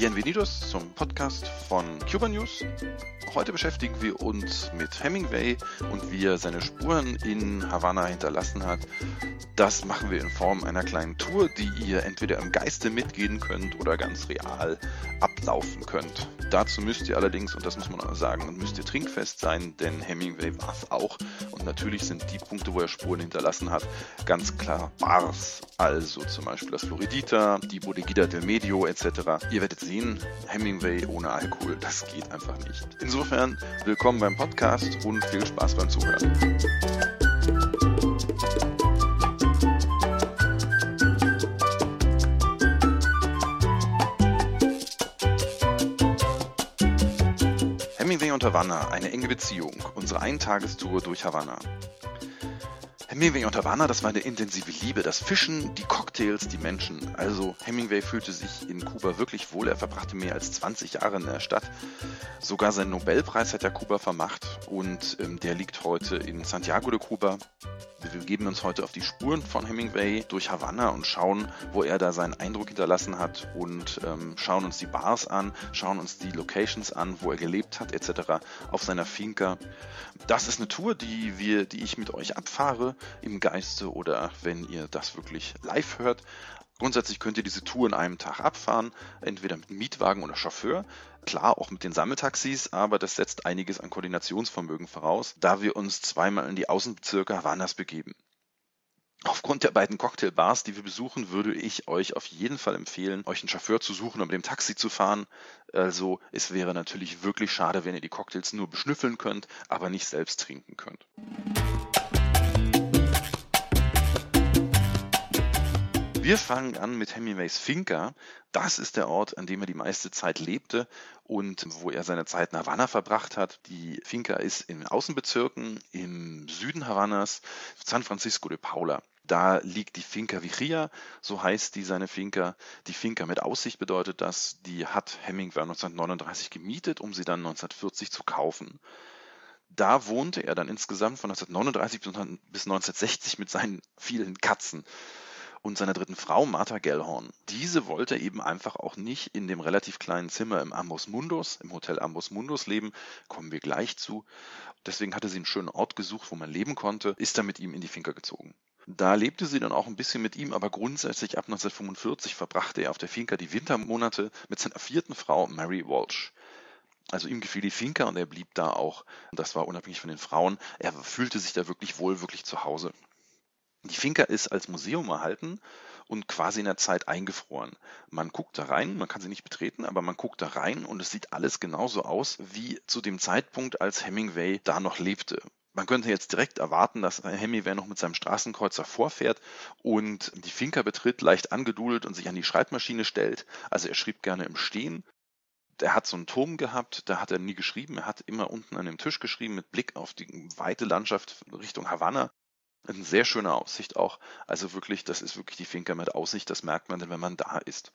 Bienvenidos zum Podcast von Cuba News. Heute beschäftigen wir uns mit Hemingway und wie er seine Spuren in Havanna hinterlassen hat. Das machen wir in Form einer kleinen Tour, die ihr entweder im Geiste mitgehen könnt oder ganz real ablaufen könnt. Dazu müsst ihr allerdings, und das muss man auch sagen, müsst ihr trinkfest sein, denn Hemingway war es auch. Und natürlich sind die Punkte, wo er Spuren hinterlassen hat, ganz klar Bars. Also zum Beispiel das Floridita, die Bodeguita del Medio etc. Ihr werdet sehen, Hemingway ohne Alkohol, das geht einfach nicht. Insofern willkommen beim Podcast und viel Spaß beim Zuhören. Hemingway und Havanna, eine enge Beziehung, unsere Eintagestour durch Havanna. Hemingway und Havana, das war eine intensive Liebe. Das Fischen, die Cocktails, die Menschen. Also Hemingway fühlte sich in Kuba wirklich wohl. Er verbrachte mehr als 20 Jahre in der Stadt. Sogar seinen Nobelpreis hat er Kuba vermacht und ähm, der liegt heute in Santiago de Cuba. Wir begeben uns heute auf die Spuren von Hemingway durch Havanna und schauen, wo er da seinen Eindruck hinterlassen hat und ähm, schauen uns die Bars an, schauen uns die Locations an, wo er gelebt hat etc. auf seiner Finca. Das ist eine Tour, die wir, die ich mit euch abfahre im Geiste oder wenn ihr das wirklich live hört. Grundsätzlich könnt ihr diese Tour in einem Tag abfahren, entweder mit Mietwagen oder Chauffeur. Klar, auch mit den Sammeltaxis, aber das setzt einiges an Koordinationsvermögen voraus, da wir uns zweimal in die Außenbezirke Havanas begeben. Aufgrund der beiden Cocktailbars, die wir besuchen, würde ich euch auf jeden Fall empfehlen, euch einen Chauffeur zu suchen und mit dem Taxi zu fahren. Also es wäre natürlich wirklich schade, wenn ihr die Cocktails nur beschnüffeln könnt, aber nicht selbst trinken könnt. Wir fangen an mit Hemingways Finca. Das ist der Ort, an dem er die meiste Zeit lebte und wo er seine Zeit in Havanna verbracht hat. Die Finca ist in Außenbezirken im Süden Havannas, San Francisco de Paula. Da liegt die Finca Vigia, so heißt die seine Finca. Die Finca mit Aussicht bedeutet das, die hat Hemingway 1939 gemietet, um sie dann 1940 zu kaufen. Da wohnte er dann insgesamt von 1939 bis 1960 mit seinen vielen Katzen und seiner dritten Frau Martha Gellhorn. Diese wollte eben einfach auch nicht in dem relativ kleinen Zimmer im Ambos Mundus, im Hotel Ambos Mundus leben, kommen wir gleich zu. Deswegen hatte sie einen schönen Ort gesucht, wo man leben konnte, ist dann mit ihm in die Finca gezogen. Da lebte sie dann auch ein bisschen mit ihm, aber grundsätzlich ab 1945 verbrachte er auf der Finca die Wintermonate mit seiner vierten Frau Mary Walsh. Also ihm gefiel die Finca und er blieb da auch. Das war unabhängig von den Frauen. Er fühlte sich da wirklich wohl, wirklich zu Hause. Die Finca ist als Museum erhalten und quasi in der Zeit eingefroren. Man guckt da rein, man kann sie nicht betreten, aber man guckt da rein und es sieht alles genauso aus wie zu dem Zeitpunkt, als Hemingway da noch lebte. Man könnte jetzt direkt erwarten, dass Hemingway noch mit seinem Straßenkreuzer vorfährt und die Finca betritt, leicht angedudelt und sich an die Schreibmaschine stellt. Also er schrieb gerne im Stehen. Er hat so einen Turm gehabt, da hat er nie geschrieben. Er hat immer unten an dem Tisch geschrieben mit Blick auf die weite Landschaft Richtung Havanna. Eine sehr schöne Aussicht auch. Also wirklich, das ist wirklich die Finca mit Aussicht, das merkt man denn, wenn man da ist.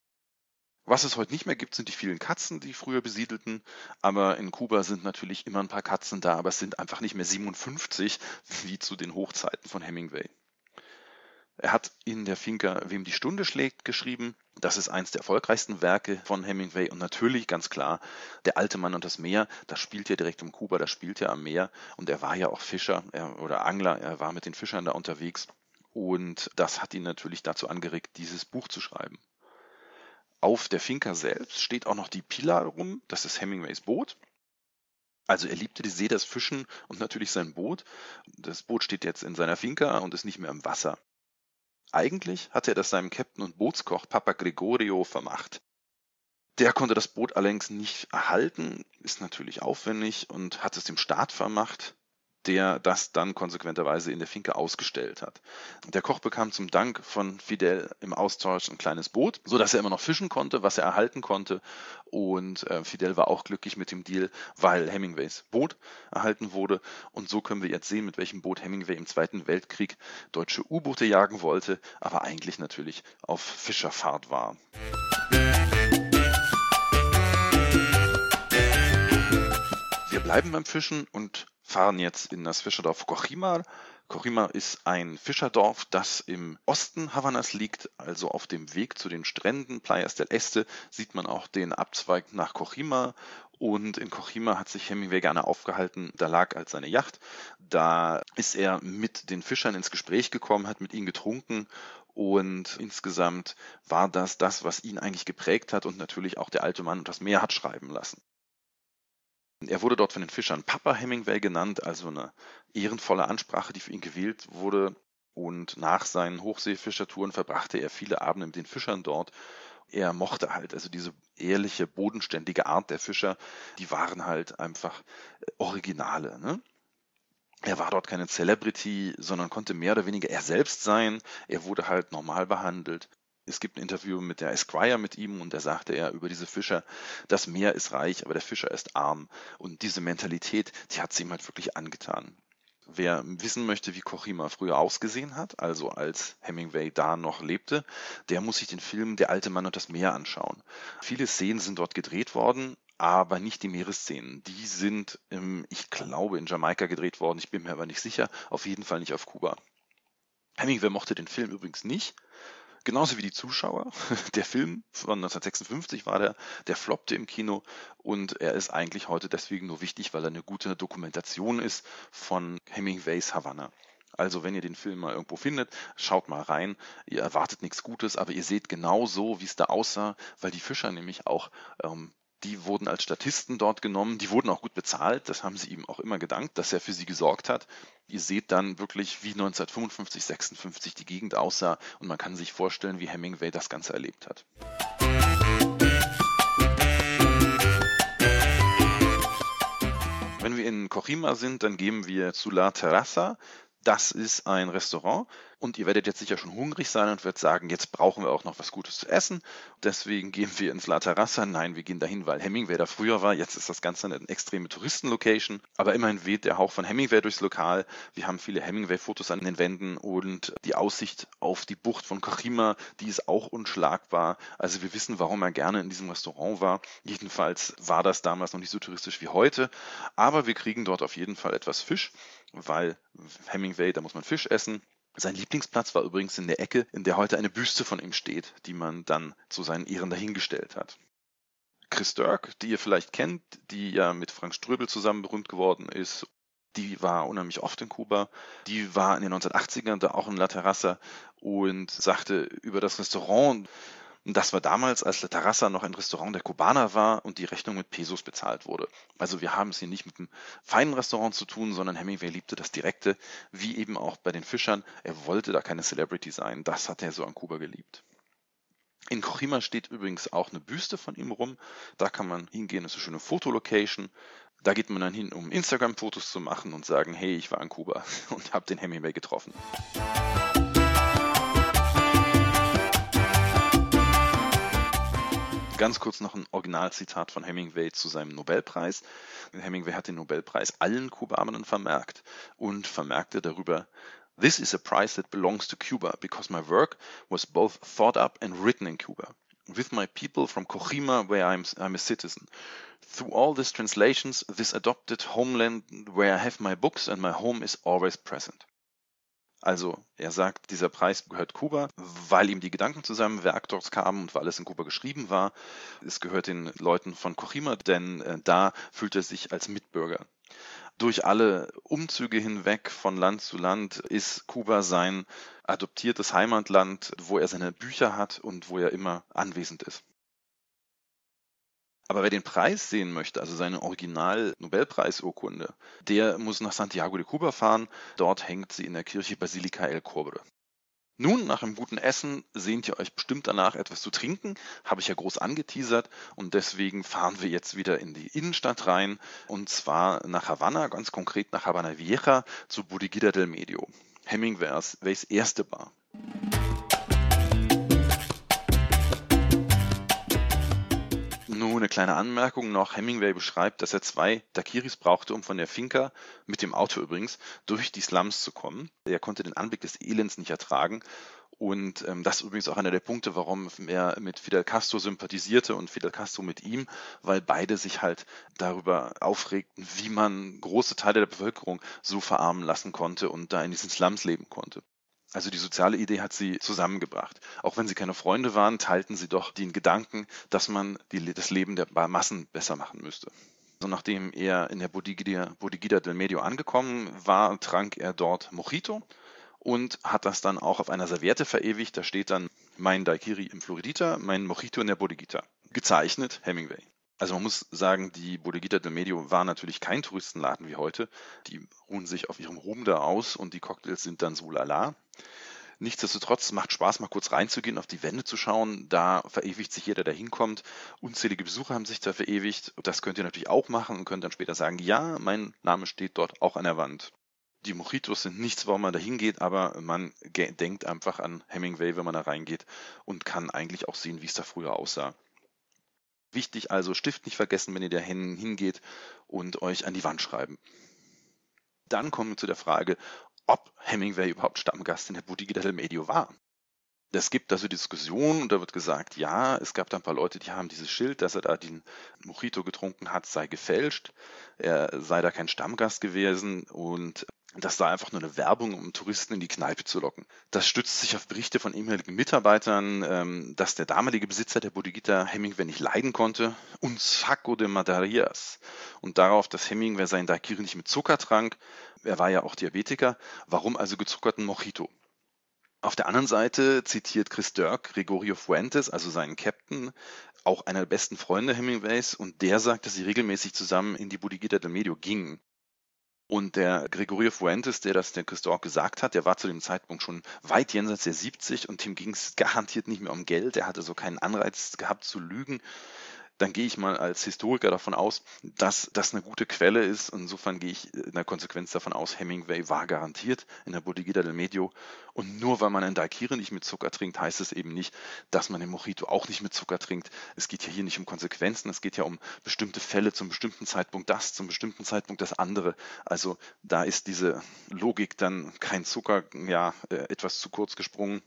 Was es heute nicht mehr gibt, sind die vielen Katzen, die früher besiedelten. Aber in Kuba sind natürlich immer ein paar Katzen da, aber es sind einfach nicht mehr 57 wie zu den Hochzeiten von Hemingway. Er hat in der Finca Wem die Stunde schlägt geschrieben. Das ist eins der erfolgreichsten Werke von Hemingway und natürlich ganz klar Der alte Mann und das Meer. Das spielt ja direkt um Kuba, das spielt ja am Meer und er war ja auch Fischer er, oder Angler. Er war mit den Fischern da unterwegs und das hat ihn natürlich dazu angeregt, dieses Buch zu schreiben. Auf der Finca selbst steht auch noch die Pila rum. Das ist Hemingways Boot. Also er liebte die See, das Fischen und natürlich sein Boot. Das Boot steht jetzt in seiner Finca und ist nicht mehr im Wasser. Eigentlich hatte er das seinem Captain und Bootskoch Papa Gregorio vermacht. Der konnte das Boot allerdings nicht erhalten, ist natürlich aufwendig und hat es dem Staat vermacht der das dann konsequenterweise in der Finke ausgestellt hat. Der Koch bekam zum Dank von Fidel im Austausch ein kleines Boot, so dass er immer noch fischen konnte, was er erhalten konnte. Und äh, Fidel war auch glücklich mit dem Deal, weil Hemingways Boot erhalten wurde. Und so können wir jetzt sehen, mit welchem Boot Hemingway im Zweiten Weltkrieg deutsche U-Boote jagen wollte, aber eigentlich natürlich auf Fischerfahrt war. Wir bleiben beim Fischen und fahren jetzt in das Fischerdorf Cochimar. Corima ist ein Fischerdorf, das im Osten Havanas liegt, also auf dem Weg zu den Stränden Playas del Este sieht man auch den Abzweig nach Corima und in Cochima hat sich Hemingway gerne aufgehalten. Da lag als seine Yacht. Da ist er mit den Fischern ins Gespräch gekommen, hat mit ihnen getrunken und insgesamt war das das, was ihn eigentlich geprägt hat und natürlich auch der alte Mann und das Meer hat schreiben lassen. Er wurde dort von den Fischern Papa Hemingway genannt, also eine ehrenvolle Ansprache, die für ihn gewählt wurde. Und nach seinen Hochseefischertouren verbrachte er viele Abende mit den Fischern dort. Er mochte halt also diese ehrliche, bodenständige Art der Fischer, die waren halt einfach äh, Originale. Ne? Er war dort keine Celebrity, sondern konnte mehr oder weniger er selbst sein. Er wurde halt normal behandelt. Es gibt ein Interview mit der Esquire mit ihm und da sagte er über diese Fischer, das Meer ist reich, aber der Fischer ist arm. Und diese Mentalität, die hat sie ihm halt wirklich angetan. Wer wissen möchte, wie Kochima früher ausgesehen hat, also als Hemingway da noch lebte, der muss sich den Film Der alte Mann und das Meer anschauen. Viele Szenen sind dort gedreht worden, aber nicht die Meeresszenen. Die sind, ich glaube, in Jamaika gedreht worden. Ich bin mir aber nicht sicher. Auf jeden Fall nicht auf Kuba. Hemingway mochte den Film übrigens nicht genauso wie die Zuschauer. Der Film von 1956 war der, der floppte im Kino und er ist eigentlich heute deswegen nur wichtig, weil er eine gute Dokumentation ist von Hemingways Havanna. Also wenn ihr den Film mal irgendwo findet, schaut mal rein. Ihr erwartet nichts Gutes, aber ihr seht genau so, wie es da aussah, weil die Fischer nämlich auch ähm, die wurden als Statisten dort genommen, die wurden auch gut bezahlt, das haben sie ihm auch immer gedankt, dass er für sie gesorgt hat. Ihr seht dann wirklich, wie 1955, 56 die Gegend aussah und man kann sich vorstellen, wie Hemingway das Ganze erlebt hat. Wenn wir in Cochima sind, dann gehen wir zu La Terraza. Das ist ein Restaurant und ihr werdet jetzt sicher schon hungrig sein und werdet sagen, jetzt brauchen wir auch noch was Gutes zu essen. Deswegen gehen wir ins La Terraza. Nein, wir gehen dahin, weil Hemingway da früher war. Jetzt ist das Ganze eine extreme Touristenlocation. Aber immerhin weht der Hauch von Hemingway durchs Lokal. Wir haben viele Hemingway-Fotos an den Wänden und die Aussicht auf die Bucht von Kochima, die ist auch unschlagbar. Also wir wissen, warum er gerne in diesem Restaurant war. Jedenfalls war das damals noch nicht so touristisch wie heute. Aber wir kriegen dort auf jeden Fall etwas Fisch, weil Hemingway, da muss man Fisch essen. Sein Lieblingsplatz war übrigens in der Ecke, in der heute eine Büste von ihm steht, die man dann zu seinen Ehren dahingestellt hat. Chris Dirk, die ihr vielleicht kennt, die ja mit Frank Ströbel zusammen berühmt geworden ist, die war unheimlich oft in Kuba. Die war in den 1980ern da auch in La Terraza und sagte über das Restaurant, das war damals, als La Terraza noch ein Restaurant der Kubaner war und die Rechnung mit Pesos bezahlt wurde. Also wir haben es hier nicht mit einem feinen Restaurant zu tun, sondern Hemingway liebte das Direkte, wie eben auch bei den Fischern. Er wollte da keine Celebrity sein. Das hat er so an Kuba geliebt. In Cochima steht übrigens auch eine Büste von ihm rum. Da kann man hingehen, das ist eine schöne Fotolocation. Da geht man dann hin, um Instagram-Fotos zu machen und sagen, hey, ich war in Kuba und habe den Hemingway getroffen. Ganz kurz noch ein Originalzitat von Hemingway zu seinem Nobelpreis. Hemingway hat den Nobelpreis allen Kubanern vermerkt und vermerkte darüber, This is a prize that belongs to Cuba because my work was both thought up and written in Cuba. With my people from Cochima, where I'm, I'm a citizen. Through all these translations, this adopted homeland where I have my books and my home is always present. Also er sagt, dieser Preis gehört Kuba, weil ihm die Gedanken zu seinem Werk dort kamen und weil es in Kuba geschrieben war. Es gehört den Leuten von Cochima, denn äh, da fühlt er sich als Mitbürger. Durch alle Umzüge hinweg von Land zu Land ist Kuba sein adoptiertes Heimatland, wo er seine Bücher hat und wo er immer anwesend ist. Aber wer den Preis sehen möchte, also seine Original-Nobelpreisurkunde, der muss nach Santiago de Cuba fahren. Dort hängt sie in der Kirche Basilica El Cobre. Nun, nach einem guten Essen sehnt ihr euch bestimmt danach etwas zu trinken, habe ich ja groß angeteasert und deswegen fahren wir jetzt wieder in die Innenstadt rein und zwar nach Havanna, ganz konkret nach Habana Vieja zu Bodegida del Medio, Hemingways erste Bar. Nur eine kleine Anmerkung noch. Hemingway beschreibt, dass er zwei Dakiris brauchte, um von der Finca, mit dem Auto übrigens, durch die Slums zu kommen. Er konnte den Anblick des Elends nicht ertragen und ähm, das ist übrigens auch einer der Punkte, warum er mit Fidel Castro sympathisierte und Fidel Castro mit ihm, weil beide sich halt darüber aufregten, wie man große Teile der Bevölkerung so verarmen lassen konnte und da in diesen Slums leben konnte. Also die soziale Idee hat sie zusammengebracht. Auch wenn sie keine Freunde waren, teilten sie doch den Gedanken, dass man die, das Leben der Massen besser machen müsste. Also nachdem er in der Bodigida, Bodigida del Medio angekommen war, trank er dort Mojito und hat das dann auch auf einer Serviette verewigt. Da steht dann mein Daikiri im Floridita, mein Mojito in der Bodeguita. Gezeichnet Hemingway. Also man muss sagen, die Bodeguita del Medio war natürlich kein Touristenladen wie heute. Die ruhen sich auf ihrem Ruhm da aus und die Cocktails sind dann so lala. Nichtsdestotrotz macht Spaß, mal kurz reinzugehen, auf die Wände zu schauen. Da verewigt sich jeder, der hinkommt. Unzählige Besucher haben sich da verewigt. Das könnt ihr natürlich auch machen und könnt dann später sagen, ja, mein Name steht dort auch an der Wand. Die Mojitos sind nichts, warum man da hingeht, aber man denkt einfach an Hemingway, wenn man da reingeht und kann eigentlich auch sehen, wie es da früher aussah. Wichtig also, Stift nicht vergessen, wenn ihr da hingeht und euch an die Wand schreiben. Dann kommen wir zu der Frage, ob Hemingway überhaupt Stammgast in der Boutique del Medio war. Es gibt also Diskussionen und da wird gesagt, ja, es gab da ein paar Leute, die haben dieses Schild, dass er da den Mojito getrunken hat, sei gefälscht. Er sei da kein Stammgast gewesen und das sei einfach nur eine Werbung, um Touristen in die Kneipe zu locken. Das stützt sich auf Berichte von ehemaligen Mitarbeitern, ähm, dass der damalige Besitzer der Bodeguita Hemingway nicht leiden konnte, un saco de madarias. Und darauf, dass Hemingway seinen Daiquiri nicht mit Zucker trank. Er war ja auch Diabetiker. Warum also gezuckerten Mojito? Auf der anderen Seite zitiert Chris Dirk Gregorio Fuentes, also seinen Captain, auch einer der besten Freunde Hemingways, und der sagt, dass sie regelmäßig zusammen in die Bodeguita del Medio gingen. Und der Gregorio Fuentes, der das der Christoph gesagt hat, der war zu dem Zeitpunkt schon weit jenseits der 70 und ihm ging es garantiert nicht mehr um Geld. Er hatte so keinen Anreiz gehabt zu lügen dann gehe ich mal als Historiker davon aus, dass das eine gute Quelle ist. Insofern gehe ich in der Konsequenz davon aus, Hemingway war garantiert in der Bodeguita del Medio. Und nur weil man einen Daikiri nicht mit Zucker trinkt, heißt es eben nicht, dass man den Mojito auch nicht mit Zucker trinkt. Es geht ja hier nicht um Konsequenzen, es geht ja um bestimmte Fälle zum bestimmten Zeitpunkt das, zum bestimmten Zeitpunkt das andere. Also da ist diese Logik dann kein Zucker, ja, äh, etwas zu kurz gesprungen.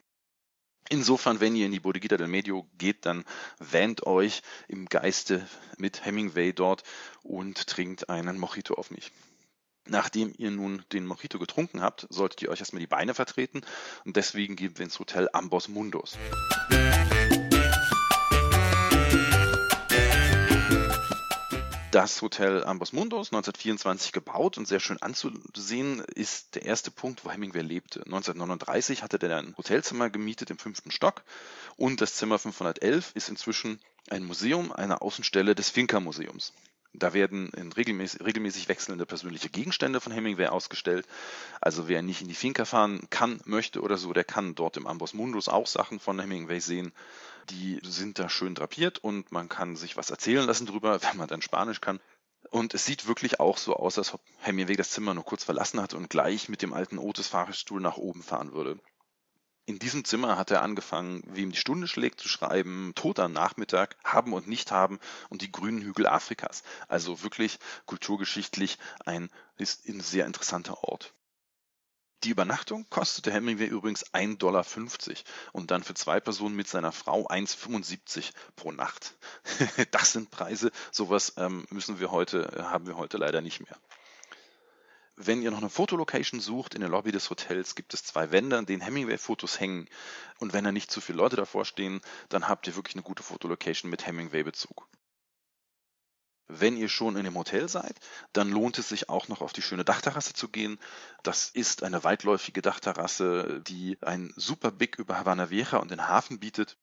Insofern, wenn ihr in die Bodeguita del Medio geht, dann wähnt euch im Geiste mit Hemingway dort und trinkt einen Mojito auf mich. Nachdem ihr nun den Mojito getrunken habt, solltet ihr euch erstmal die Beine vertreten und deswegen gehen wir ins Hotel Ambos Mundos. Das Hotel Ambos Mundos, 1924 gebaut und sehr schön anzusehen, ist der erste Punkt, wo Hemingway lebte. 1939 hatte er ein Hotelzimmer gemietet im fünften Stock und das Zimmer 511 ist inzwischen ein Museum, eine Außenstelle des Finca Museums. Da werden regelmäßig, regelmäßig, wechselnde persönliche Gegenstände von Hemingway ausgestellt. Also wer nicht in die Finca fahren kann, möchte oder so, der kann dort im Ambos Mundus auch Sachen von Hemingway sehen. Die sind da schön drapiert und man kann sich was erzählen lassen drüber, wenn man dann Spanisch kann. Und es sieht wirklich auch so aus, als ob Hemingway das Zimmer nur kurz verlassen hat und gleich mit dem alten Otis-Fahrstuhl nach oben fahren würde. In diesem Zimmer hat er angefangen, wie ihm die Stunde schlägt, zu schreiben, Tod am Nachmittag, haben und nicht haben und die grünen Hügel Afrikas. Also wirklich kulturgeschichtlich ein, ist ein sehr interessanter Ort. Die Übernachtung kostete Hemingway übrigens 1,50 Dollar und dann für zwei Personen mit seiner Frau 1,75 pro Nacht. Das sind Preise, sowas ähm, müssen wir heute, haben wir heute leider nicht mehr. Wenn ihr noch eine Fotolocation sucht, in der Lobby des Hotels gibt es zwei Wände, an denen Hemingway-Fotos hängen. Und wenn da nicht zu viele Leute davor stehen, dann habt ihr wirklich eine gute Fotolocation mit Hemingway-Bezug. Wenn ihr schon in dem Hotel seid, dann lohnt es sich auch noch auf die schöne Dachterrasse zu gehen. Das ist eine weitläufige Dachterrasse, die einen super Blick über Havana Vieja und den Hafen bietet.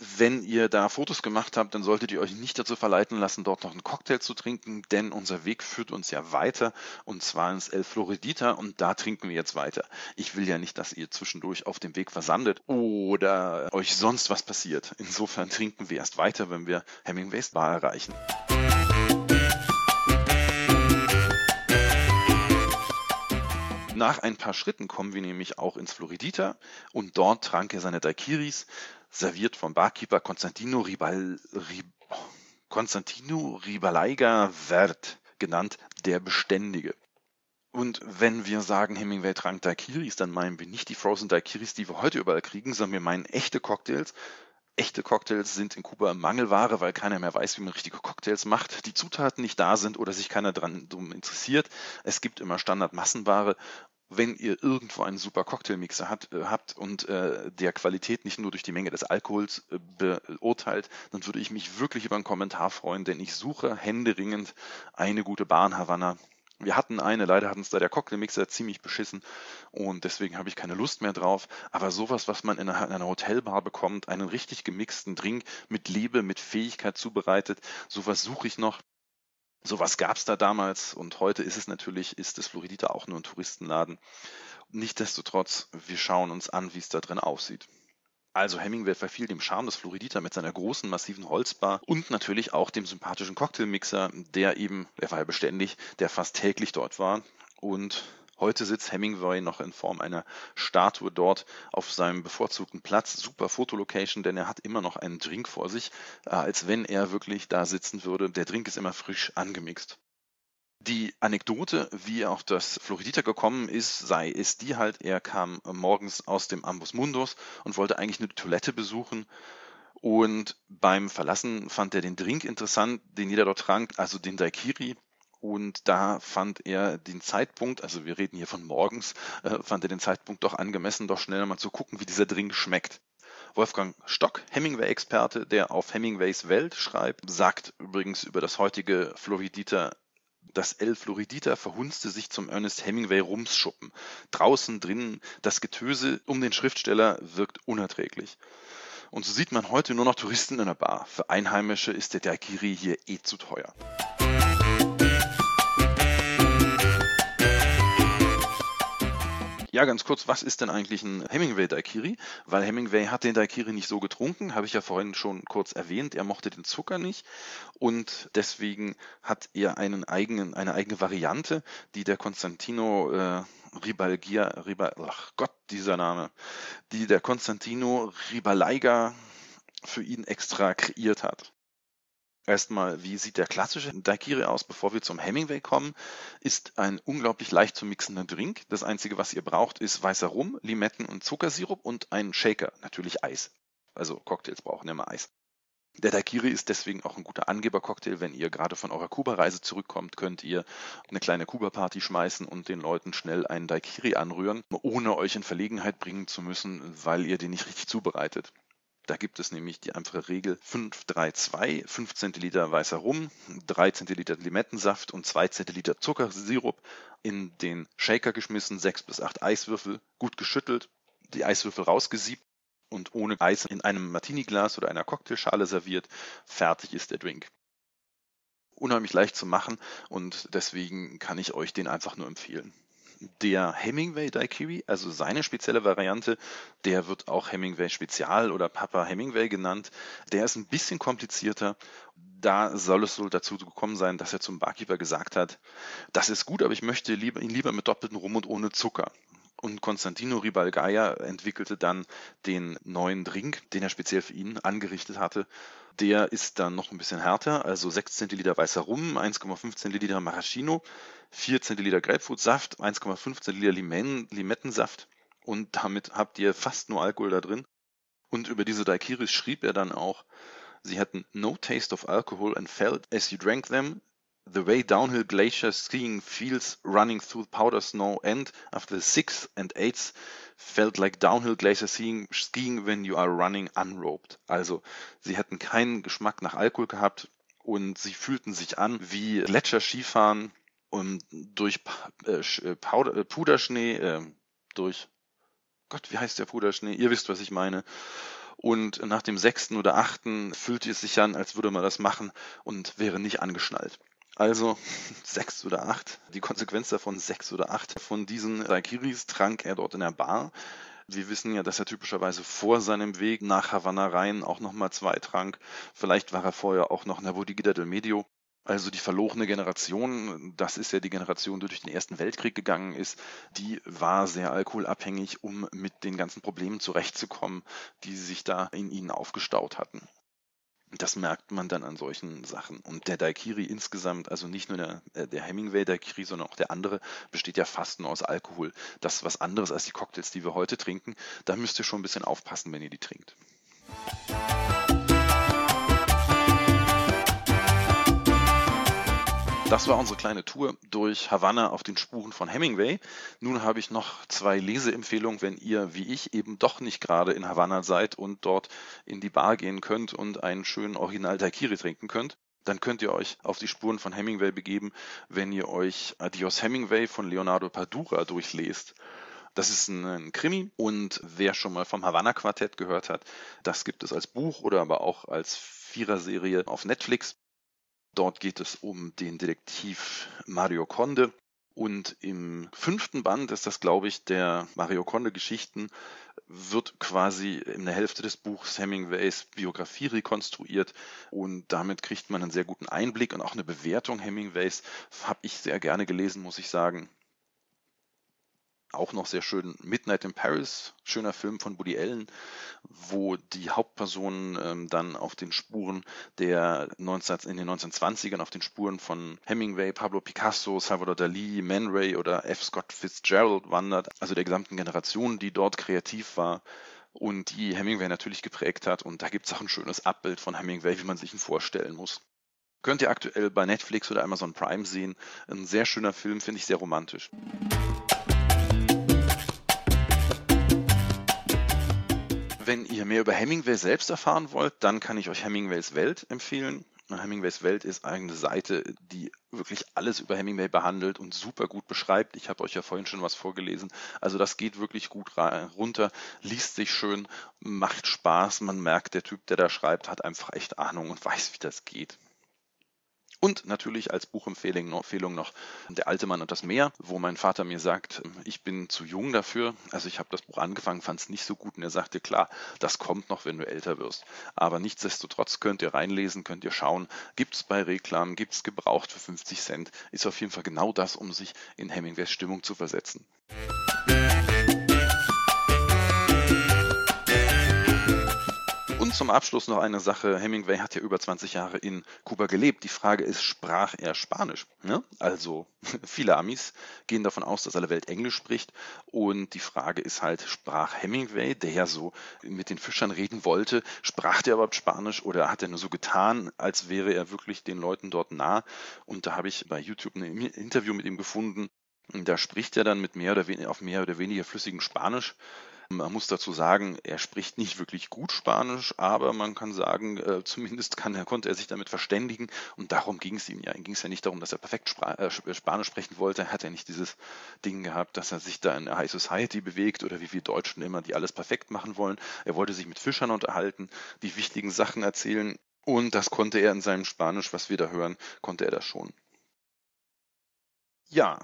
Wenn ihr da Fotos gemacht habt, dann solltet ihr euch nicht dazu verleiten lassen, dort noch einen Cocktail zu trinken, denn unser Weg führt uns ja weiter und zwar ins El Floridita und da trinken wir jetzt weiter. Ich will ja nicht, dass ihr zwischendurch auf dem Weg versandet oder euch sonst was passiert. Insofern trinken wir erst weiter, wenn wir Hemingways Bar erreichen. Nach ein paar Schritten kommen wir nämlich auch ins Floridita und dort trank er seine Daiquiris serviert vom Barkeeper Constantino Ribal, Rib, Konstantino Ribalaiga Wert, genannt der Beständige. Und wenn wir sagen, Hemingway trank Daiquiris, dann meinen wir nicht die Frozen Daiquiris, die wir heute überall kriegen, sondern wir meinen echte Cocktails. Echte Cocktails sind in Kuba Mangelware, weil keiner mehr weiß, wie man richtige Cocktails macht, die Zutaten nicht da sind oder sich keiner daran interessiert. Es gibt immer Standardmassenware wenn ihr irgendwo einen super Cocktailmixer hat, äh, habt und äh, der Qualität nicht nur durch die Menge des Alkohols äh, beurteilt, dann würde ich mich wirklich über einen Kommentar freuen, denn ich suche händeringend eine gute Bahn Havanna. Wir hatten eine, leider hat uns da der Cocktailmixer ziemlich beschissen und deswegen habe ich keine Lust mehr drauf. Aber sowas, was man in einer Hotelbar bekommt, einen richtig gemixten Drink mit Liebe, mit Fähigkeit zubereitet, sowas suche ich noch. Sowas gab es da damals und heute ist es natürlich, ist das Floridita auch nur ein Touristenladen. Nichtsdestotrotz, wir schauen uns an, wie es da drin aussieht. Also Hemingway verfiel dem Charme des Floridita mit seiner großen, massiven Holzbar und natürlich auch dem sympathischen Cocktailmixer, der eben, der war ja beständig, der fast täglich dort war und Heute sitzt Hemingway noch in Form einer Statue dort auf seinem bevorzugten Platz. Super Fotolocation, denn er hat immer noch einen Drink vor sich, äh, als wenn er wirklich da sitzen würde. Der Drink ist immer frisch angemixt. Die Anekdote, wie er auf das Floridita gekommen ist, sei es die halt, er kam morgens aus dem Ambus Mundus und wollte eigentlich eine Toilette besuchen. Und beim Verlassen fand er den Drink interessant, den jeder dort trank, also den Daikiri. Und da fand er den Zeitpunkt, also wir reden hier von morgens, äh, fand er den Zeitpunkt doch angemessen, doch schnell mal zu gucken, wie dieser Drink schmeckt. Wolfgang Stock, Hemingway-Experte, der auf Hemingways Welt schreibt, sagt übrigens über das heutige Floridita, das El Floridita verhunzte sich zum Ernest Hemingway Rumsschuppen. Draußen, drinnen, das Getöse um den Schriftsteller wirkt unerträglich. Und so sieht man heute nur noch Touristen in der Bar. Für Einheimische ist der Daiquiri hier eh zu teuer. Ja, ganz kurz, was ist denn eigentlich ein Hemingway Daiquiri? Weil Hemingway hat den Daiquiri nicht so getrunken, habe ich ja vorhin schon kurz erwähnt. Er mochte den Zucker nicht und deswegen hat er einen eigenen, eine eigene Variante, die der Konstantino äh, Ribalgia, Ribal, ach Gott, dieser Name, die der Konstantino Ribalaiga für ihn extra kreiert hat. Erstmal, wie sieht der klassische Daiquiri aus, bevor wir zum Hemingway kommen? Ist ein unglaublich leicht zu mixender Drink. Das Einzige, was ihr braucht, ist weißer Rum, Limetten und Zuckersirup und einen Shaker, natürlich Eis. Also Cocktails brauchen immer Eis. Der Daiquiri ist deswegen auch ein guter Angebercocktail. Wenn ihr gerade von eurer Kuba-Reise zurückkommt, könnt ihr eine kleine Kuba-Party schmeißen und den Leuten schnell einen Daiquiri anrühren, ohne euch in Verlegenheit bringen zu müssen, weil ihr den nicht richtig zubereitet. Da gibt es nämlich die einfache Regel 532, 5 Zentiliter weißer Rum, 3 Zentiliter Limettensaft und 2 Zentiliter Zuckersirup in den Shaker geschmissen, 6 bis 8 Eiswürfel, gut geschüttelt, die Eiswürfel rausgesiebt und ohne Eis in einem Martini-Glas oder einer Cocktailschale serviert. Fertig ist der Drink. Unheimlich leicht zu machen und deswegen kann ich euch den einfach nur empfehlen der Hemingway Daiquiri, also seine spezielle Variante, der wird auch Hemingway Spezial oder Papa Hemingway genannt. Der ist ein bisschen komplizierter. Da soll es wohl dazu gekommen sein, dass er zum Barkeeper gesagt hat, das ist gut, aber ich möchte ihn lieber mit doppeltem Rum und ohne Zucker. Und Konstantino Ribalgaia entwickelte dann den neuen Drink, den er speziell für ihn angerichtet hatte. Der ist dann noch ein bisschen härter, also 6 Zentiliter weißer Rum, 1,5 Zentiliter Maraschino, 4 Zentiliter Grapefruitsaft, 1,5 Zentiliter Limettensaft und damit habt ihr fast nur Alkohol da drin. Und über diese Daiquiris schrieb er dann auch, sie hatten no taste of alcohol and felt as you drank them The way downhill glacier skiing feels running through powder snow and after the sixth and eighth felt like downhill glacier skiing, skiing when you are running unroped. Also sie hätten keinen Geschmack nach Alkohol gehabt und sie fühlten sich an wie Gletscherskifahren und durch äh, äh äh, Puderschnee, äh, durch Gott, wie heißt der Puderschnee? Ihr wisst, was ich meine. Und nach dem sechsten oder achten fühlte es sich an, als würde man das machen und wäre nicht angeschnallt. Also sechs oder acht. Die Konsequenz davon sechs oder acht von diesen Daiquiris trank er dort in der Bar. Wir wissen ja, dass er typischerweise vor seinem Weg nach Havanna rein auch nochmal zwei trank. Vielleicht war er vorher auch noch in der Bodigida del Medio. Also die verlorene Generation, das ist ja die Generation, die durch den Ersten Weltkrieg gegangen ist, die war sehr alkoholabhängig, um mit den ganzen Problemen zurechtzukommen, die sich da in ihnen aufgestaut hatten. Das merkt man dann an solchen Sachen. Und der Daikiri insgesamt, also nicht nur der, äh, der Hemingway Daikiri, sondern auch der andere, besteht ja fast nur aus Alkohol. Das ist was anderes als die Cocktails, die wir heute trinken. Da müsst ihr schon ein bisschen aufpassen, wenn ihr die trinkt. Das war unsere kleine Tour durch Havanna auf den Spuren von Hemingway. Nun habe ich noch zwei Leseempfehlungen, wenn ihr wie ich eben doch nicht gerade in Havanna seid und dort in die Bar gehen könnt und einen schönen Original Daiquiri trinken könnt. Dann könnt ihr euch auf die Spuren von Hemingway begeben, wenn ihr euch Adios Hemingway von Leonardo Padura durchlest. Das ist ein, Krimi und wer schon mal vom Havanna Quartett gehört hat, das gibt es als Buch oder aber auch als Viererserie auf Netflix. Dort geht es um den Detektiv Mario Conde. Und im fünften Band ist das, glaube ich, der Mario Conde-Geschichten, wird quasi in der Hälfte des Buchs Hemingways Biografie rekonstruiert und damit kriegt man einen sehr guten Einblick und auch eine Bewertung Hemingways. Habe ich sehr gerne gelesen, muss ich sagen. Auch noch sehr schön Midnight in Paris, schöner Film von Woody Allen, wo die Hauptpersonen ähm, dann auf den Spuren der 19, in den 1920ern auf den Spuren von Hemingway, Pablo Picasso, Salvador Dali, Man Ray oder F. Scott Fitzgerald wandert, also der gesamten Generation, die dort kreativ war und die Hemingway natürlich geprägt hat. Und da gibt es auch ein schönes Abbild von Hemingway, wie man sich ihn vorstellen muss. Könnt ihr aktuell bei Netflix oder Amazon Prime sehen. Ein sehr schöner Film, finde ich sehr romantisch. Ihr mehr über Hemingway selbst erfahren wollt, dann kann ich euch Hemingways Welt empfehlen. Hemingways Welt ist eine Seite, die wirklich alles über Hemingway behandelt und super gut beschreibt. Ich habe euch ja vorhin schon was vorgelesen. Also das geht wirklich gut runter, liest sich schön, macht Spaß. Man merkt, der Typ, der da schreibt, hat einfach echt Ahnung und weiß, wie das geht. Und natürlich als Buchempfehlung noch Der alte Mann und das Meer, wo mein Vater mir sagt, ich bin zu jung dafür. Also ich habe das Buch angefangen, fand es nicht so gut und er sagte, klar, das kommt noch, wenn du älter wirst. Aber nichtsdestotrotz könnt ihr reinlesen, könnt ihr schauen, gibt es bei Reklam, gibt es gebraucht für 50 Cent. Ist auf jeden Fall genau das, um sich in Hemingways Stimmung zu versetzen. Und zum Abschluss noch eine Sache. Hemingway hat ja über 20 Jahre in Kuba gelebt. Die Frage ist, sprach er Spanisch? Ja? Also viele Amis gehen davon aus, dass alle Welt Englisch spricht. Und die Frage ist halt, sprach Hemingway, der ja so mit den Fischern reden wollte, sprach der überhaupt Spanisch oder hat er nur so getan, als wäre er wirklich den Leuten dort nah? Und da habe ich bei YouTube ein Interview mit ihm gefunden. Da spricht er dann mit mehr oder weniger auf mehr oder weniger flüssigem Spanisch. Man muss dazu sagen, er spricht nicht wirklich gut Spanisch, aber man kann sagen, äh, zumindest kann, konnte er sich damit verständigen und darum ging es ihm ja. Ihm ging es ja nicht darum, dass er perfekt Spra äh, Spanisch sprechen wollte. Er hat ja nicht dieses Ding gehabt, dass er sich da in der High Society bewegt oder wie wir Deutschen immer, die alles perfekt machen wollen. Er wollte sich mit Fischern unterhalten, die wichtigen Sachen erzählen und das konnte er in seinem Spanisch, was wir da hören, konnte er das schon. Ja,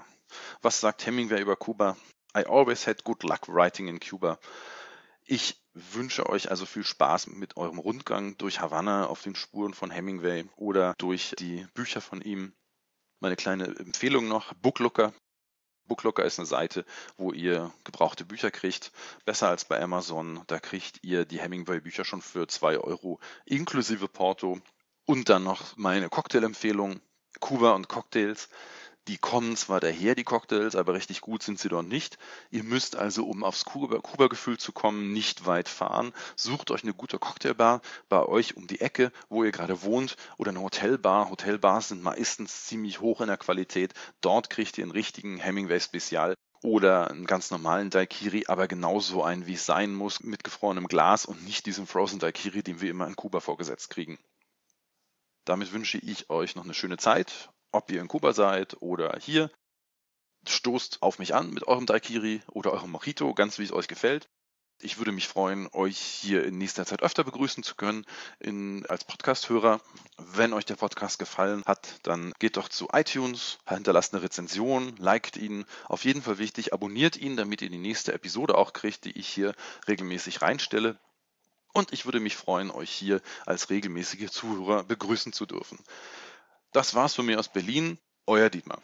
was sagt Hemingway über Kuba? I always had good luck writing in Cuba. Ich wünsche euch also viel Spaß mit eurem Rundgang durch Havanna auf den Spuren von Hemingway oder durch die Bücher von ihm. Meine kleine Empfehlung noch, Booklooker. Booklooker ist eine Seite, wo ihr gebrauchte Bücher kriegt. Besser als bei Amazon. Da kriegt ihr die Hemingway-Bücher schon für 2 Euro inklusive Porto. Und dann noch meine Cocktail-Empfehlung. Kuba und Cocktails. Die kommen zwar daher, die Cocktails, aber richtig gut sind sie doch nicht. Ihr müsst also, um aufs Kuba-Gefühl zu kommen, nicht weit fahren. Sucht euch eine gute Cocktailbar bei euch um die Ecke, wo ihr gerade wohnt, oder eine Hotelbar. Hotelbars sind meistens ziemlich hoch in der Qualität. Dort kriegt ihr einen richtigen Hemingway Spezial oder einen ganz normalen Daikiri, aber genauso einen, wie es sein muss, mit gefrorenem Glas und nicht diesen Frozen Daikiri, den wir immer in Kuba vorgesetzt kriegen. Damit wünsche ich euch noch eine schöne Zeit ob ihr in Kuba seid oder hier. Stoßt auf mich an mit eurem Daikiri oder eurem Mojito, ganz wie es euch gefällt. Ich würde mich freuen, euch hier in nächster Zeit öfter begrüßen zu können in, als Podcast-Hörer. Wenn euch der Podcast gefallen hat, dann geht doch zu iTunes, hinterlasst eine Rezension, liked ihn. Auf jeden Fall wichtig, abonniert ihn, damit ihr die nächste Episode auch kriegt, die ich hier regelmäßig reinstelle. Und ich würde mich freuen, euch hier als regelmäßige Zuhörer begrüßen zu dürfen. Das war's von mir aus Berlin. Euer Dietmar.